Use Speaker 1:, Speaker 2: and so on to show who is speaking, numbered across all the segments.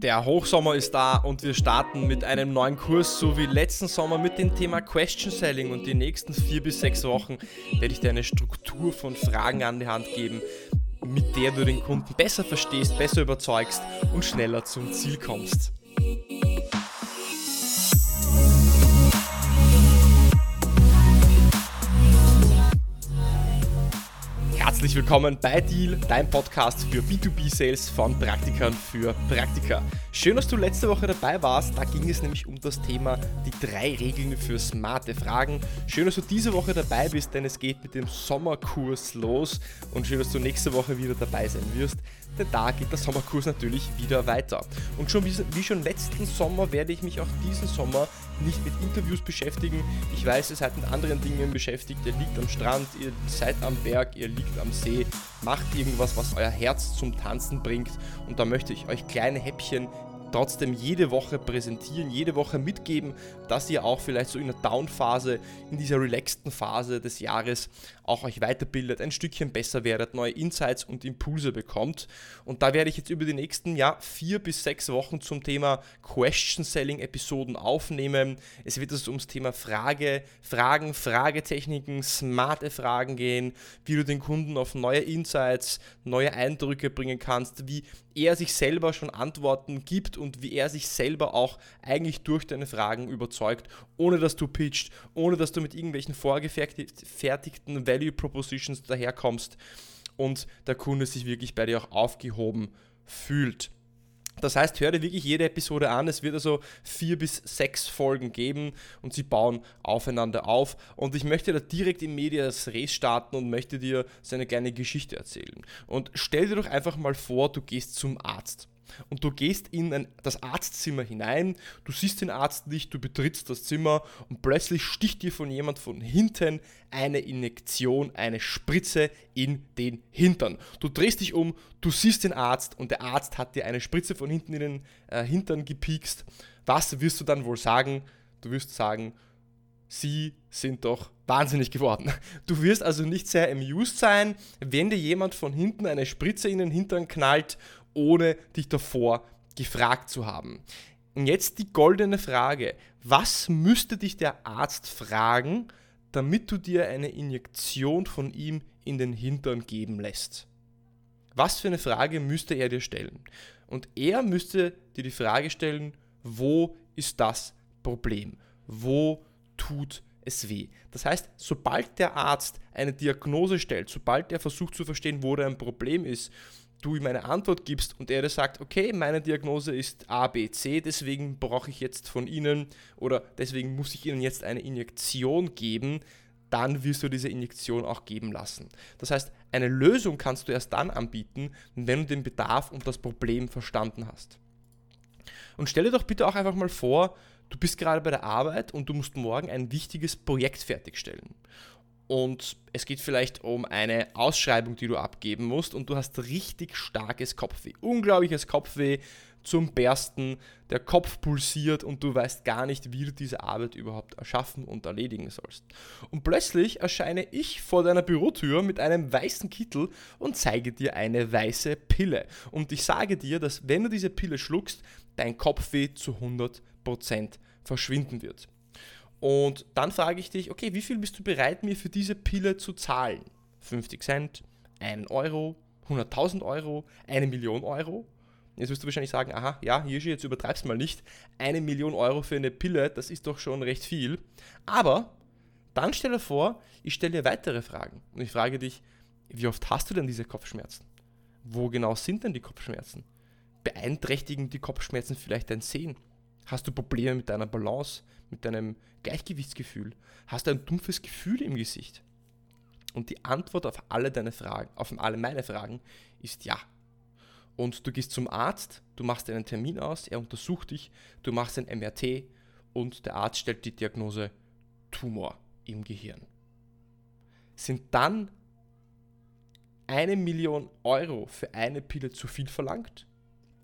Speaker 1: Der Hochsommer ist da und wir starten mit einem neuen Kurs, so wie letzten Sommer mit dem Thema Question Selling. Und die nächsten vier bis sechs Wochen werde ich dir eine Struktur von Fragen an die Hand geben, mit der du den Kunden besser verstehst, besser überzeugst und schneller zum Ziel kommst. Herzlich willkommen bei Deal, dein Podcast für B2B-Sales von Praktikern für Praktika. Schön, dass du letzte Woche dabei warst. Da ging es nämlich um das Thema die drei Regeln für smarte Fragen. Schön, dass du diese Woche dabei bist, denn es geht mit dem Sommerkurs los. Und schön, dass du nächste Woche wieder dabei sein wirst, denn da geht der Sommerkurs natürlich wieder weiter. Und schon wie, wie schon letzten Sommer werde ich mich auch diesen Sommer nicht mit Interviews beschäftigen. Ich weiß, ihr seid mit anderen Dingen beschäftigt. Ihr liegt am Strand, ihr seid am Berg, ihr liegt am See. Macht irgendwas, was euer Herz zum Tanzen bringt. Und da möchte ich euch kleine Häppchen trotzdem jede Woche präsentieren, jede Woche mitgeben, dass ihr auch vielleicht so in der Down-Phase, in dieser relaxten Phase des Jahres auch euch weiterbildet, ein Stückchen besser werdet, neue Insights und Impulse bekommt. Und da werde ich jetzt über die nächsten ja, vier bis sechs Wochen zum Thema Question Selling Episoden aufnehmen. Es wird also ums Thema Frage, Fragen, Fragetechniken, smarte Fragen gehen, wie du den Kunden auf neue Insights, neue Eindrücke bringen kannst, wie er sich selber schon Antworten gibt und wie er sich selber auch eigentlich durch deine Fragen überzeugt, ohne dass du pitcht, ohne dass du mit irgendwelchen vorgefertigten Value Propositions daherkommst und der Kunde sich wirklich bei dir auch aufgehoben fühlt. Das heißt, hör dir wirklich jede Episode an. Es wird also vier bis sechs Folgen geben und sie bauen aufeinander auf. Und ich möchte da direkt in Medias Res starten und möchte dir seine kleine Geschichte erzählen. Und stell dir doch einfach mal vor, du gehst zum Arzt und du gehst in ein, das Arztzimmer hinein, du siehst den Arzt nicht, du betrittst das Zimmer und plötzlich sticht dir von jemand von hinten eine Injektion, eine Spritze in den Hintern. Du drehst dich um, du siehst den Arzt und der Arzt hat dir eine Spritze von hinten in den äh, Hintern gepiekst. Was wirst du dann wohl sagen? Du wirst sagen, sie sind doch wahnsinnig geworden. Du wirst also nicht sehr amused sein, wenn dir jemand von hinten eine Spritze in den Hintern knallt ohne dich davor gefragt zu haben. Und jetzt die goldene Frage. Was müsste dich der Arzt fragen, damit du dir eine Injektion von ihm in den Hintern geben lässt? Was für eine Frage müsste er dir stellen? Und er müsste dir die Frage stellen, wo ist das Problem? Wo tut es weh? Das heißt, sobald der Arzt eine Diagnose stellt, sobald er versucht zu verstehen, wo da ein Problem ist, du ihm eine Antwort gibst und er dir sagt, okay, meine Diagnose ist A, B, C, deswegen brauche ich jetzt von Ihnen oder deswegen muss ich Ihnen jetzt eine Injektion geben, dann wirst du diese Injektion auch geben lassen. Das heißt, eine Lösung kannst du erst dann anbieten, wenn du den Bedarf und das Problem verstanden hast. Und stell dir doch bitte auch einfach mal vor, du bist gerade bei der Arbeit und du musst morgen ein wichtiges Projekt fertigstellen und es geht vielleicht um eine Ausschreibung, die du abgeben musst und du hast richtig starkes Kopfweh, unglaubliches Kopfweh zum Bersten, der Kopf pulsiert und du weißt gar nicht, wie du diese Arbeit überhaupt erschaffen und erledigen sollst. Und plötzlich erscheine ich vor deiner Bürotür mit einem weißen Kittel und zeige dir eine weiße Pille. Und ich sage dir, dass wenn du diese Pille schluckst, dein Kopfweh zu 100% verschwinden wird. Und dann frage ich dich, okay, wie viel bist du bereit, mir für diese Pille zu zahlen? 50 Cent, 1 Euro, 100.000 Euro, eine Million Euro? Jetzt wirst du wahrscheinlich sagen, aha, ja, Hirschi, jetzt übertreibst mal nicht. Eine Million Euro für eine Pille, das ist doch schon recht viel. Aber dann stell dir vor, ich stelle dir weitere Fragen. Und ich frage dich, wie oft hast du denn diese Kopfschmerzen? Wo genau sind denn die Kopfschmerzen? Beeinträchtigen die Kopfschmerzen vielleicht dein Sehen? Hast du Probleme mit deiner Balance, mit deinem Gleichgewichtsgefühl? Hast du ein dumpfes Gefühl im Gesicht? Und die Antwort auf alle deine Fragen, auf alle meine Fragen ist ja. Und du gehst zum Arzt, du machst einen Termin aus, er untersucht dich, du machst ein MRT und der Arzt stellt die Diagnose Tumor im Gehirn. Sind dann eine Million Euro für eine Pille zu viel verlangt?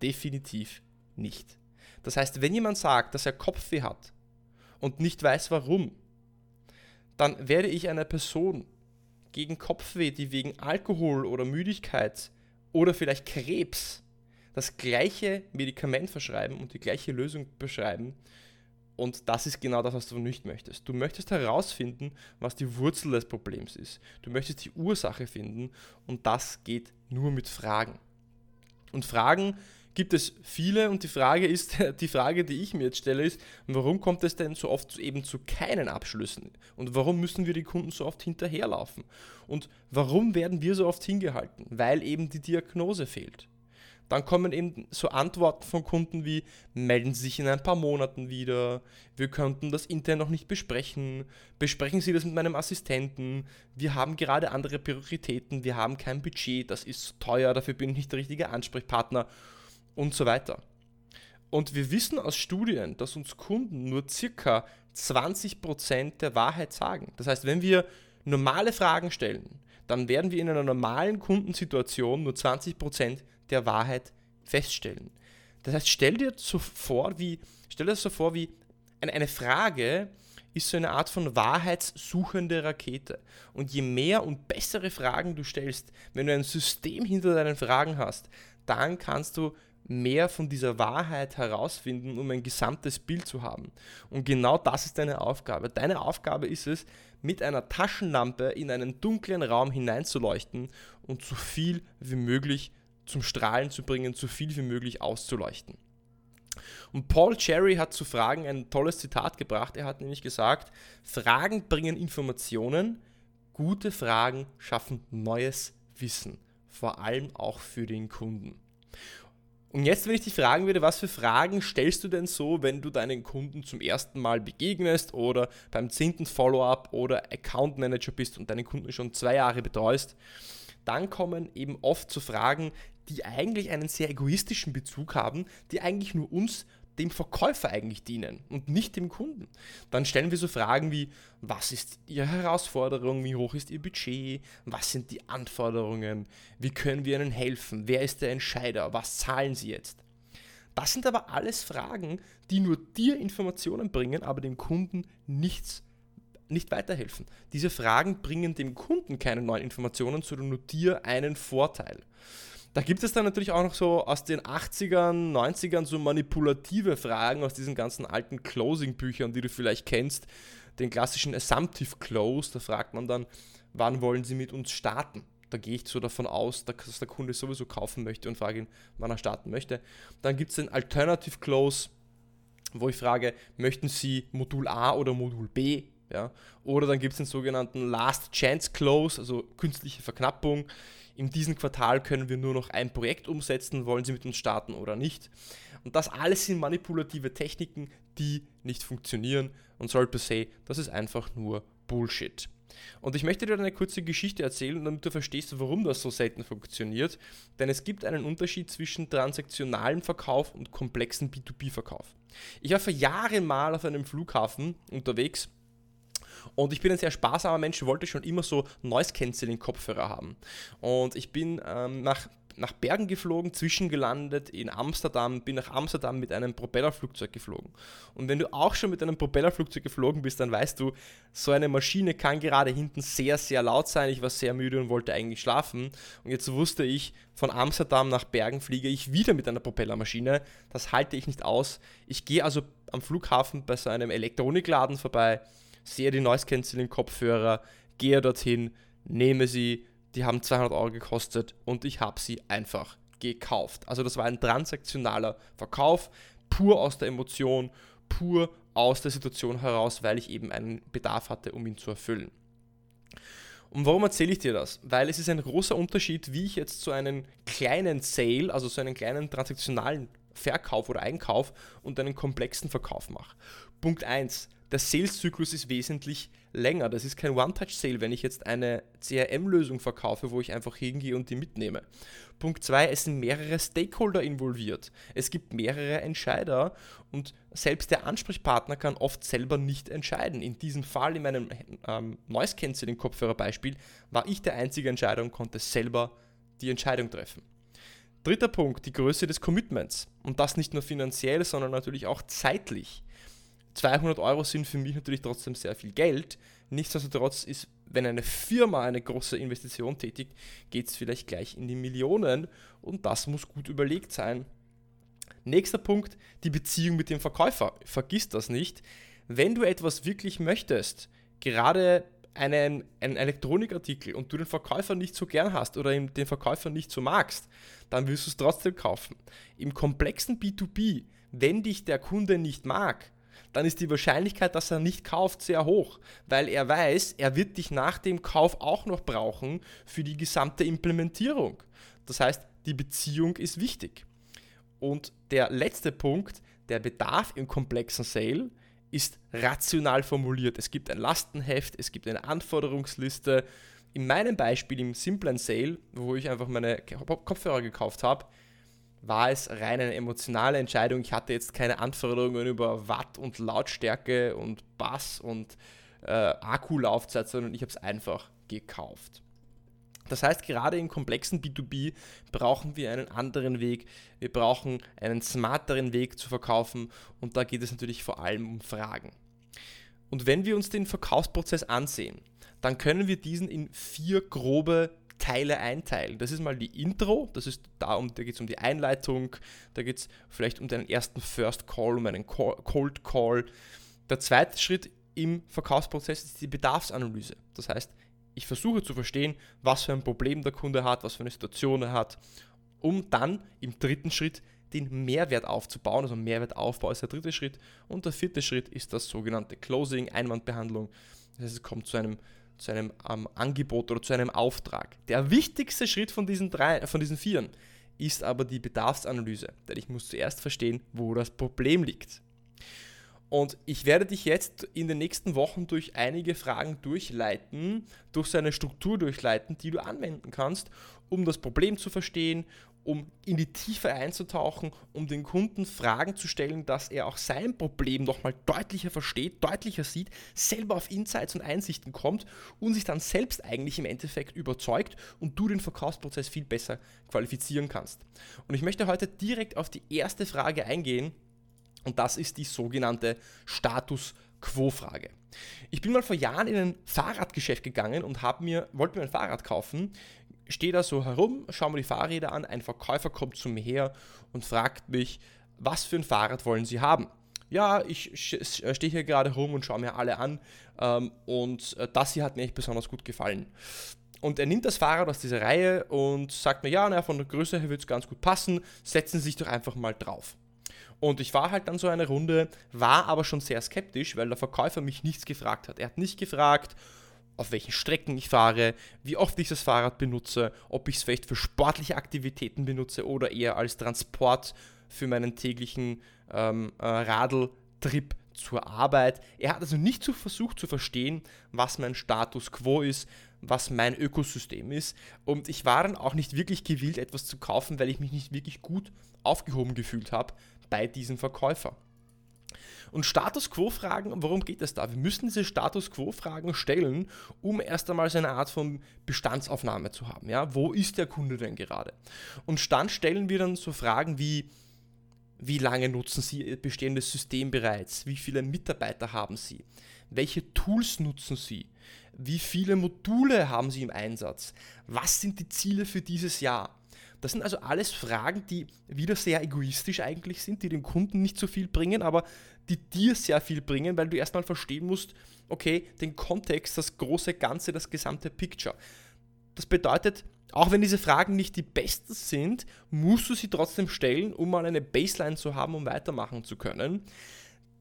Speaker 1: Definitiv nicht. Das heißt, wenn jemand sagt, dass er Kopfweh hat und nicht weiß warum, dann werde ich einer Person gegen Kopfweh, die wegen Alkohol oder Müdigkeit oder vielleicht Krebs das gleiche Medikament verschreiben und die gleiche Lösung beschreiben. Und das ist genau das, was du nicht möchtest. Du möchtest herausfinden, was die Wurzel des Problems ist. Du möchtest die Ursache finden und das geht nur mit Fragen. Und Fragen gibt es viele und die Frage ist, die Frage, die ich mir jetzt stelle, ist, warum kommt es denn so oft eben zu keinen Abschlüssen? Und warum müssen wir die Kunden so oft hinterherlaufen? Und warum werden wir so oft hingehalten? Weil eben die Diagnose fehlt. Dann kommen eben so Antworten von Kunden wie, melden Sie sich in ein paar Monaten wieder, wir könnten das intern noch nicht besprechen, besprechen Sie das mit meinem Assistenten, wir haben gerade andere Prioritäten, wir haben kein Budget, das ist teuer, dafür bin ich nicht der richtige Ansprechpartner und so weiter. Und wir wissen aus Studien, dass uns Kunden nur circa 20% der Wahrheit sagen. Das heißt, wenn wir normale Fragen stellen, dann werden wir in einer normalen Kundensituation nur 20% der Wahrheit feststellen. Das heißt, stell dir so vor, wie, stell dir so vor, wie eine, Frage ist so eine Art von wahrheitssuchende Rakete. Und je mehr und bessere Fragen du stellst, wenn du ein System hinter deinen Fragen hast, dann kannst du mehr von dieser Wahrheit herausfinden, um ein gesamtes Bild zu haben. Und genau das ist deine Aufgabe. Deine Aufgabe ist es, mit einer Taschenlampe in einen dunklen Raum hineinzuleuchten und so viel wie möglich zum Strahlen zu bringen, so viel wie möglich auszuleuchten. Und Paul Cherry hat zu Fragen ein tolles Zitat gebracht. Er hat nämlich gesagt, Fragen bringen Informationen, gute Fragen schaffen neues Wissen, vor allem auch für den Kunden. Und jetzt, wenn ich dich fragen würde, was für Fragen stellst du denn so, wenn du deinen Kunden zum ersten Mal begegnest oder beim zehnten Follow-up oder Account Manager bist und deinen Kunden schon zwei Jahre betreust, dann kommen eben oft zu Fragen, die eigentlich einen sehr egoistischen Bezug haben, die eigentlich nur uns dem Verkäufer eigentlich dienen und nicht dem Kunden. Dann stellen wir so Fragen wie, was ist Ihre Herausforderung, wie hoch ist Ihr Budget, was sind die Anforderungen, wie können wir Ihnen helfen, wer ist der Entscheider, was zahlen Sie jetzt. Das sind aber alles Fragen, die nur dir Informationen bringen, aber dem Kunden nichts nicht weiterhelfen. Diese Fragen bringen dem Kunden keine neuen Informationen, sondern nur dir einen Vorteil. Da gibt es dann natürlich auch noch so aus den 80ern, 90ern so manipulative Fragen aus diesen ganzen alten Closing-Büchern, die du vielleicht kennst. Den klassischen Assumptive Close, da fragt man dann, wann wollen Sie mit uns starten? Da gehe ich so davon aus, dass der Kunde sowieso kaufen möchte und frage ihn, wann er starten möchte. Dann gibt es den Alternative Close, wo ich frage, möchten Sie Modul A oder Modul B? Ja? Oder dann gibt es den sogenannten Last Chance Close, also künstliche Verknappung in diesem Quartal können wir nur noch ein Projekt umsetzen, wollen Sie mit uns starten oder nicht. Und das alles sind manipulative Techniken, die nicht funktionieren und soll per se, das ist einfach nur Bullshit. Und ich möchte dir eine kurze Geschichte erzählen, damit du verstehst, warum das so selten funktioniert. Denn es gibt einen Unterschied zwischen transaktionalem Verkauf und komplexen B2B-Verkauf. Ich war vor Jahren mal auf einem Flughafen unterwegs und ich bin ein sehr sparsamer Mensch, wollte schon immer so Noise-Canceling-Kopfhörer haben. Und ich bin ähm, nach nach Bergen geflogen, zwischengelandet in Amsterdam, bin nach Amsterdam mit einem Propellerflugzeug geflogen. Und wenn du auch schon mit einem Propellerflugzeug geflogen bist, dann weißt du, so eine Maschine kann gerade hinten sehr, sehr laut sein. Ich war sehr müde und wollte eigentlich schlafen. Und jetzt wusste ich, von Amsterdam nach Bergen fliege ich wieder mit einer Propellermaschine. Das halte ich nicht aus. Ich gehe also am Flughafen bei so einem Elektronikladen vorbei sehe die Noise Cancelling Kopfhörer, gehe dorthin, nehme sie, die haben 200 Euro gekostet und ich habe sie einfach gekauft. Also das war ein transaktionaler Verkauf, pur aus der Emotion, pur aus der Situation heraus, weil ich eben einen Bedarf hatte, um ihn zu erfüllen. Und warum erzähle ich dir das? Weil es ist ein großer Unterschied, wie ich jetzt so einen kleinen Sale, also so einen kleinen transaktionalen Verkauf oder Einkauf und einen komplexen Verkauf mache. Punkt 1 der Sales-Zyklus ist wesentlich länger. Das ist kein One-Touch-Sale, wenn ich jetzt eine CRM-Lösung verkaufe, wo ich einfach hingehe und die mitnehme. Punkt 2, es sind mehrere Stakeholder involviert. Es gibt mehrere Entscheider und selbst der Ansprechpartner kann oft selber nicht entscheiden. In diesem Fall, in meinem ähm, Noise Cancelling Kopfhörer-Beispiel, war ich der einzige Entscheider und konnte selber die Entscheidung treffen. Dritter Punkt, die Größe des Commitments. Und das nicht nur finanziell, sondern natürlich auch zeitlich. 200 Euro sind für mich natürlich trotzdem sehr viel Geld. Nichtsdestotrotz ist, wenn eine Firma eine große Investition tätigt, geht es vielleicht gleich in die Millionen und das muss gut überlegt sein. Nächster Punkt, die Beziehung mit dem Verkäufer. Vergiss das nicht. Wenn du etwas wirklich möchtest, gerade einen, einen Elektronikartikel und du den Verkäufer nicht so gern hast oder den Verkäufer nicht so magst, dann wirst du es trotzdem kaufen. Im komplexen B2B, wenn dich der Kunde nicht mag, dann ist die Wahrscheinlichkeit, dass er nicht kauft, sehr hoch, weil er weiß, er wird dich nach dem Kauf auch noch brauchen für die gesamte Implementierung. Das heißt, die Beziehung ist wichtig. Und der letzte Punkt, der Bedarf im komplexen Sale, ist rational formuliert. Es gibt ein Lastenheft, es gibt eine Anforderungsliste. In meinem Beispiel im simplen Sale, wo ich einfach meine Kopfhörer gekauft habe, war es rein eine emotionale Entscheidung. Ich hatte jetzt keine Anforderungen über Watt und Lautstärke und Bass und äh, Akkulaufzeit, sondern ich habe es einfach gekauft. Das heißt, gerade im komplexen B2B brauchen wir einen anderen Weg. Wir brauchen einen smarteren Weg zu verkaufen und da geht es natürlich vor allem um Fragen. Und wenn wir uns den Verkaufsprozess ansehen, dann können wir diesen in vier grobe Teile einteilen. Das ist mal die Intro, das ist da, um, da geht es um die Einleitung, da geht es vielleicht um deinen ersten First Call, um einen Cold Call. Der zweite Schritt im Verkaufsprozess ist die Bedarfsanalyse. Das heißt, ich versuche zu verstehen, was für ein Problem der Kunde hat, was für eine Situation er hat, um dann im dritten Schritt den Mehrwert aufzubauen. Also Mehrwertaufbau ist der dritte Schritt. Und der vierte Schritt ist das sogenannte Closing, Einwandbehandlung. Das heißt, es kommt zu einem, zu einem ähm, Angebot oder zu einem Auftrag. Der wichtigste Schritt von diesen, drei, von diesen vieren ist aber die Bedarfsanalyse. Denn ich muss zuerst verstehen, wo das Problem liegt. Und ich werde dich jetzt in den nächsten Wochen durch einige Fragen durchleiten, durch seine Struktur durchleiten, die du anwenden kannst, um das Problem zu verstehen, um in die Tiefe einzutauchen, um den Kunden Fragen zu stellen, dass er auch sein Problem nochmal deutlicher versteht, deutlicher sieht, selber auf Insights und Einsichten kommt und sich dann selbst eigentlich im Endeffekt überzeugt und du den Verkaufsprozess viel besser qualifizieren kannst. Und ich möchte heute direkt auf die erste Frage eingehen, und das ist die sogenannte Status Quo-Frage. Ich bin mal vor Jahren in ein Fahrradgeschäft gegangen und mir, wollte mir ein Fahrrad kaufen. Stehe da so herum, schaue mir die Fahrräder an. Ein Verkäufer kommt zu mir her und fragt mich, was für ein Fahrrad wollen Sie haben? Ja, ich stehe hier gerade rum und schaue mir alle an ähm, und äh, das hier hat mir echt besonders gut gefallen. Und er nimmt das Fahrrad aus dieser Reihe und sagt mir, ja, na, von der Größe her wird es ganz gut passen, setzen Sie sich doch einfach mal drauf. Und ich war halt dann so eine Runde, war aber schon sehr skeptisch, weil der Verkäufer mich nichts gefragt hat. Er hat nicht gefragt, auf welchen Strecken ich fahre, wie oft ich das Fahrrad benutze, ob ich es vielleicht für sportliche Aktivitäten benutze oder eher als Transport für meinen täglichen ähm, äh, Radeltrip zur Arbeit. Er hat also nicht so versucht zu verstehen, was mein Status quo ist, was mein Ökosystem ist. Und ich war dann auch nicht wirklich gewillt, etwas zu kaufen, weil ich mich nicht wirklich gut aufgehoben gefühlt habe bei diesem Verkäufer. Und Status Quo-Fragen, worum geht es da? Wir müssen diese Status Quo-Fragen stellen, um erst einmal so eine Art von Bestandsaufnahme zu haben. Ja? Wo ist der Kunde denn gerade? Und dann stellen wir dann so Fragen wie, wie lange nutzen Sie Ihr bestehendes System bereits? Wie viele Mitarbeiter haben Sie? Welche Tools nutzen Sie? Wie viele Module haben Sie im Einsatz? Was sind die Ziele für dieses Jahr? Das sind also alles Fragen, die wieder sehr egoistisch eigentlich sind, die dem Kunden nicht so viel bringen, aber die dir sehr viel bringen, weil du erstmal verstehen musst, okay, den Kontext, das große Ganze, das gesamte Picture. Das bedeutet, auch wenn diese Fragen nicht die besten sind, musst du sie trotzdem stellen, um mal eine Baseline zu haben, um weitermachen zu können.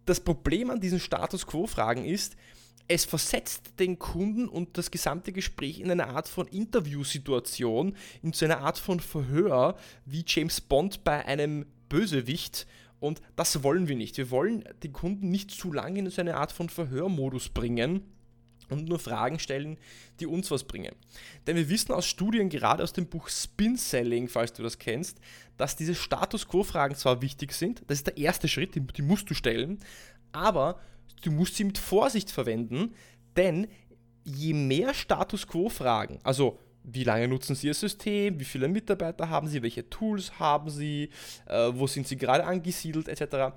Speaker 1: Das Problem an diesen Status Quo-Fragen ist, es versetzt den Kunden und das gesamte Gespräch in eine Art von Interviewsituation, in so eine Art von Verhör, wie James Bond bei einem Bösewicht. Und das wollen wir nicht. Wir wollen den Kunden nicht zu lange in so eine Art von Verhörmodus bringen und nur Fragen stellen, die uns was bringen. Denn wir wissen aus Studien, gerade aus dem Buch Spin Selling, falls du das kennst, dass diese Status Quo-Fragen zwar wichtig sind, das ist der erste Schritt, die, musst du stellen, aber du musst sie mit Vorsicht verwenden, denn je mehr Status Quo-Fragen, also wie lange nutzen Sie Ihr System, wie viele Mitarbeiter haben Sie, welche Tools haben Sie, äh, wo sind Sie gerade angesiedelt, etc.,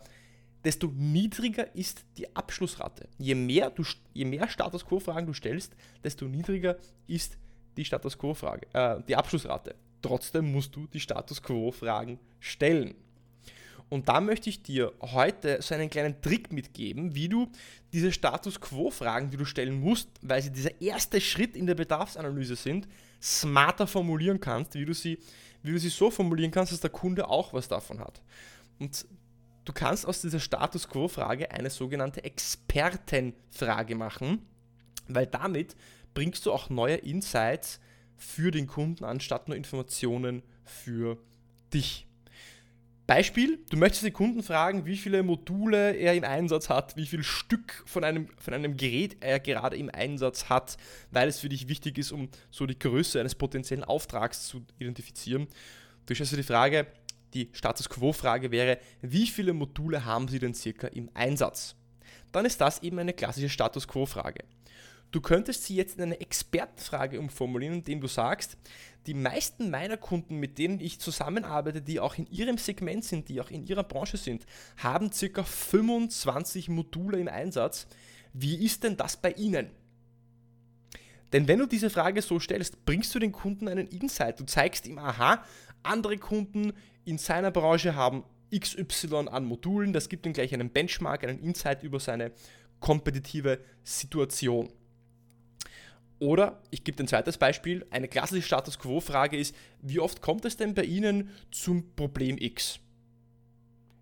Speaker 1: desto niedriger ist die Abschlussrate. Je mehr, du, je mehr Status Quo-Fragen du stellst, desto niedriger ist die Status Quo-Frage, äh, die Abschlussrate. Trotzdem musst du die Status Quo-Fragen stellen. Und da möchte ich dir heute so einen kleinen Trick mitgeben, wie du diese Status Quo-Fragen, die du stellen musst, weil sie dieser erste Schritt in der Bedarfsanalyse sind, smarter formulieren kannst, wie du sie, wie du sie so formulieren kannst, dass der Kunde auch was davon hat. Und du kannst aus dieser Status Quo-Frage eine sogenannte Expertenfrage machen, weil damit bringst du auch neue Insights für den Kunden anstatt nur Informationen für dich. Beispiel, du möchtest den Kunden fragen, wie viele Module er im Einsatz hat, wie viel Stück von einem, von einem Gerät er gerade im Einsatz hat, weil es für dich wichtig ist, um so die Größe eines potenziellen Auftrags zu identifizieren. Du stellst dir die Frage, die Status Quo-Frage wäre, wie viele Module haben Sie denn circa im Einsatz? Dann ist das eben eine klassische Status Quo-Frage. Du könntest sie jetzt in eine Expertenfrage umformulieren, indem du sagst, die meisten meiner Kunden, mit denen ich zusammenarbeite, die auch in ihrem Segment sind, die auch in ihrer Branche sind, haben ca. 25 Module im Einsatz. Wie ist denn das bei Ihnen? Denn wenn du diese Frage so stellst, bringst du den Kunden einen Insight. Du zeigst ihm, aha, andere Kunden in seiner Branche haben XY an Modulen. Das gibt ihm gleich einen Benchmark, einen Insight über seine kompetitive Situation. Oder ich gebe ein zweites Beispiel. Eine klassische Status Quo-Frage ist, wie oft kommt es denn bei Ihnen zum Problem X?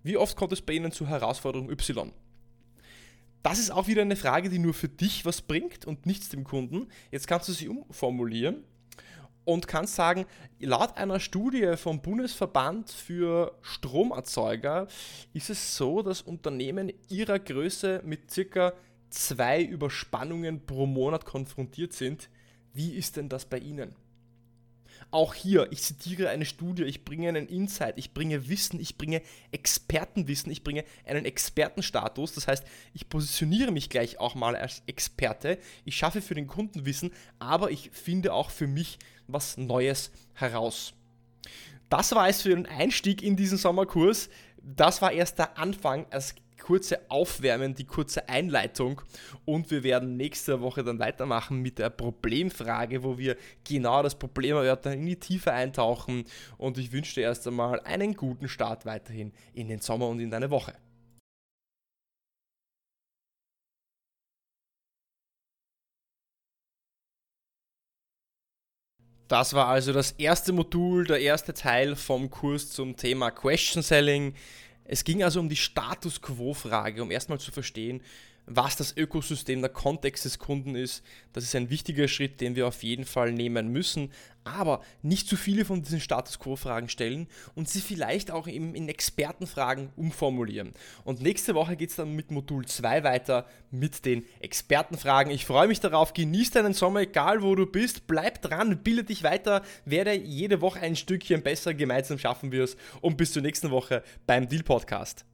Speaker 1: Wie oft kommt es bei Ihnen zur Herausforderung Y? Das ist auch wieder eine Frage, die nur für dich was bringt und nichts dem Kunden. Jetzt kannst du sie umformulieren und kannst sagen, laut einer Studie vom Bundesverband für Stromerzeuger ist es so, dass Unternehmen ihrer Größe mit circa zwei Überspannungen pro Monat konfrontiert sind. Wie ist denn das bei Ihnen? Auch hier, ich zitiere eine Studie, ich bringe einen Insight, ich bringe Wissen, ich bringe Expertenwissen, ich bringe einen Expertenstatus. Das heißt, ich positioniere mich gleich auch mal als Experte. Ich schaffe für den Kunden Wissen, aber ich finde auch für mich was Neues heraus. Das war es für den Einstieg in diesen Sommerkurs. Das war erst der Anfang. Es kurze Aufwärmen, die kurze Einleitung und wir werden nächste Woche dann weitermachen mit der Problemfrage, wo wir genau das Problem erörtern, in die Tiefe eintauchen und ich wünsche dir erst einmal einen guten Start weiterhin in den Sommer und in deine Woche. Das war also das erste Modul, der erste Teil vom Kurs zum Thema Question Selling. Es ging also um die Status Quo-Frage, um erstmal zu verstehen, was das Ökosystem, der Kontext des Kunden ist. Das ist ein wichtiger Schritt, den wir auf jeden Fall nehmen müssen. Aber nicht zu viele von diesen Status Quo-Fragen stellen und sie vielleicht auch in, Expertenfragen umformulieren. Und nächste Woche geht es dann mit Modul 2 weiter mit den Expertenfragen. Ich freue mich darauf. Genieß deinen Sommer, egal wo du bist. Bleib dran, bilde dich weiter, werde jede Woche ein Stückchen besser. Gemeinsam schaffen wir es. Und bis zur nächsten Woche beim Deal Podcast.